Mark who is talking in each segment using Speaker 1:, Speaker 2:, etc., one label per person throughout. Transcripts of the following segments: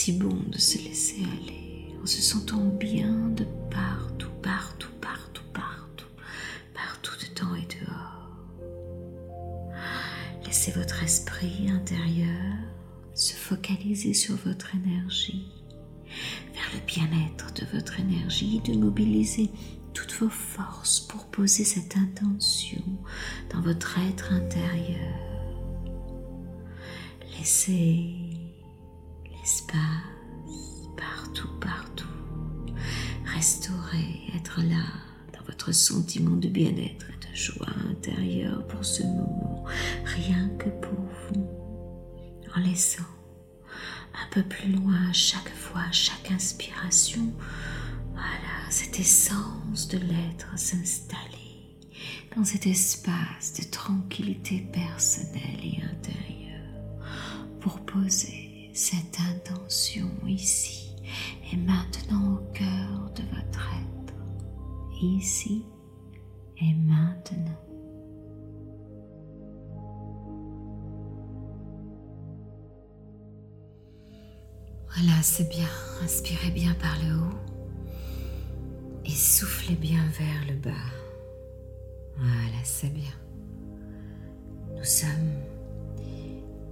Speaker 1: si bon de se laisser aller en se sentant bien de partout, partout, partout, partout, partout dedans et dehors. Laissez votre esprit intérieur se focaliser sur votre énergie vers le bien-être de votre énergie, de mobiliser toutes vos forces pour poser cette intention dans votre être intérieur. Laissez l'espace partout, partout. Restaurer, être là dans votre sentiment de bien-être et de joie intérieure pour ce moment, rien que pour vous, en laissant un peu plus loin chaque fois, chaque inspiration. Voilà, cette essence de l'être s'installer dans cet espace de tranquillité personnelle et intérieure pour poser cette intention ici et maintenant au cœur de votre être, ici et maintenant. Voilà, c'est bien. Inspirez bien par le haut et soufflez bien vers le bas. Voilà, c'est bien. Nous sommes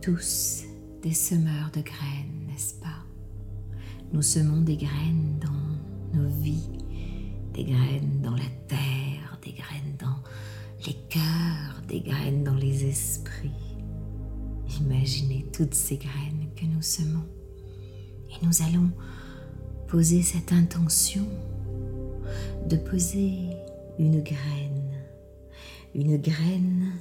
Speaker 1: tous des semeurs de graines, n'est-ce pas? Nous semons des graines dans nos vies, des graines dans la terre, des graines dans les cœurs, des graines dans les esprits. Imaginez toutes ces graines que nous semons. Et nous allons poser cette intention de poser une graine, une graine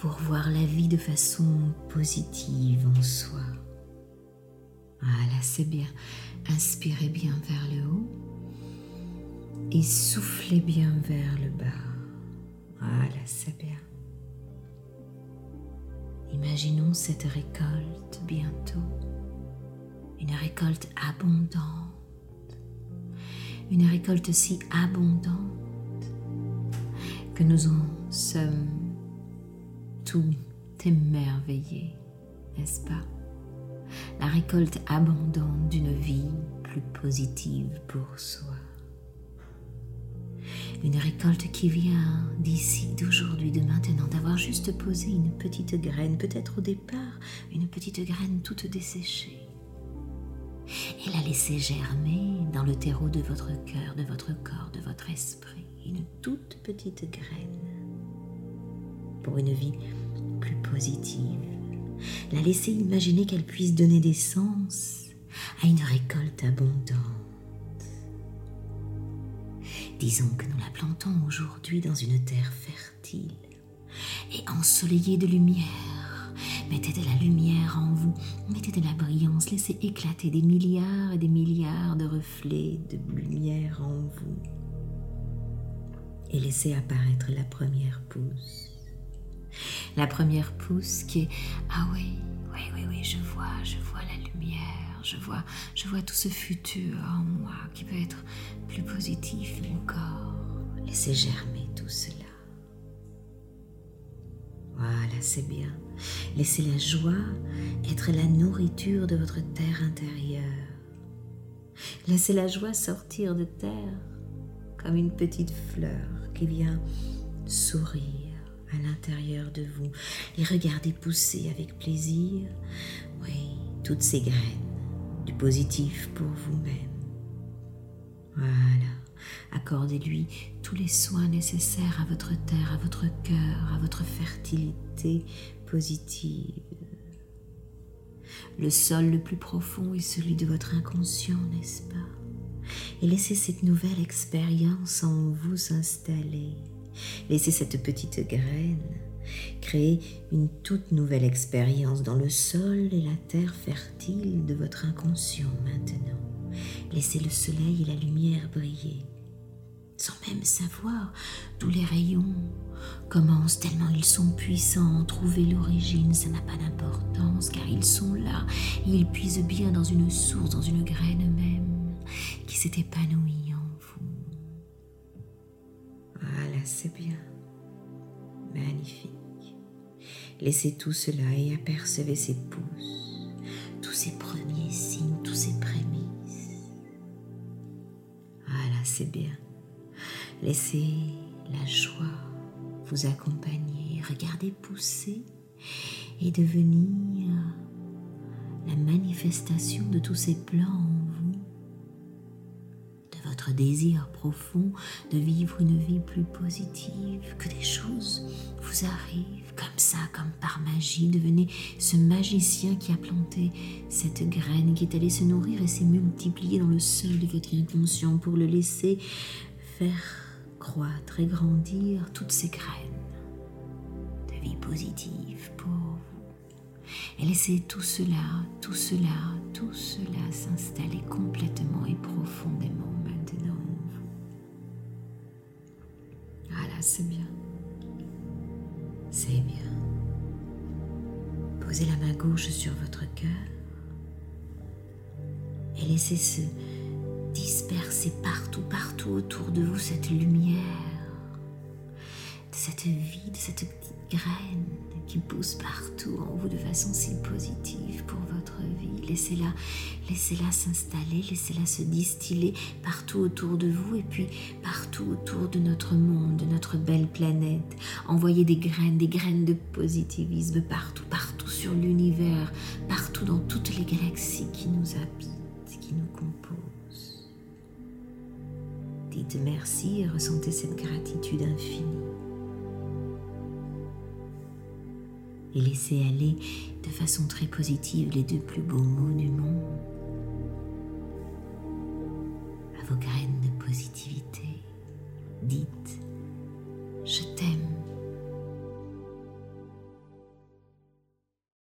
Speaker 1: pour voir la vie de façon positive en soi. Voilà, c'est bien. Inspirez bien vers le haut et soufflez bien vers le bas. Voilà, c'est bien. Imaginons cette récolte bientôt une récolte abondante, une récolte si abondante que nous en sommes tout émerveillés, n'est-ce pas? La récolte abondante d'une vie plus positive pour soi. Une récolte qui vient d'ici, d'aujourd'hui, de maintenant, d'avoir juste posé une petite graine, peut-être au départ une petite graine toute desséchée et la laisser germer dans le terreau de votre cœur, de votre corps, de votre esprit, une toute petite graine pour une vie plus positive. La laisser imaginer qu'elle puisse donner des sens à une récolte abondante. Disons que nous la plantons aujourd'hui dans une terre fertile et ensoleillée de lumière Mettez de la lumière en vous, mettez de la brillance, laissez éclater des milliards et des milliards de reflets de lumière en vous. Et laissez apparaître la première pousse. La première pousse qui est Ah oui, oui, oui, oui, je vois, je vois la lumière, je vois, je vois tout ce futur en moi qui peut être plus positif encore. Laissez germer tout cela. Voilà, c'est bien. Laissez la joie être la nourriture de votre terre intérieure. Laissez la joie sortir de terre comme une petite fleur qui vient sourire à l'intérieur de vous et regardez pousser avec plaisir, oui, toutes ces graines du positif pour vous-même. Voilà. Accordez-lui tous les soins nécessaires à votre terre, à votre cœur, à votre fertilité positive. Le sol le plus profond est celui de votre inconscient, n'est-ce pas? Et laissez cette nouvelle expérience en vous s'installer. Laissez cette petite graine créer une toute nouvelle expérience dans le sol et la terre fertile de votre inconscient maintenant. Laissez le soleil et la lumière briller sans même savoir d'où les rayons commencent tellement ils sont puissants. Trouver l'origine, ça n'a pas d'importance car ils sont là et ils puisent bien dans une source, dans une graine même qui s'est épanouie c'est bien. Magnifique. Laissez tout cela et apercevez ces pousses, tous ces premiers signes, tous ces prémices. Voilà, c'est bien. Laissez la joie vous accompagner, regardez pousser et devenir la manifestation de tous ces plans désir profond de vivre une vie plus positive, que des choses vous arrivent comme ça, comme par magie. Devenez ce magicien qui a planté cette graine, qui est allé se nourrir et s'est multiplié dans le sol de votre inconscient pour le laisser faire croître et grandir toutes ces graines de vie positive pour vous. Et laissez tout cela, tout cela, tout cela s'installer complètement et profondément Ah, c'est bien. C'est bien. Posez la main gauche sur votre cœur et laissez se disperser partout, partout autour de vous cette lumière, de cette vie, de cette petite graine pousse partout en vous de façon si positive pour votre vie. Laissez-la, laissez-la s'installer, laissez-la se distiller partout autour de vous et puis partout autour de notre monde, de notre belle planète. Envoyez des graines, des graines de positivisme partout, partout sur l'univers, partout dans toutes les galaxies qui nous habitent, qui nous composent. Dites merci et ressentez cette gratitude infinie. Et laissez aller de façon très positive les deux plus beaux mots du monde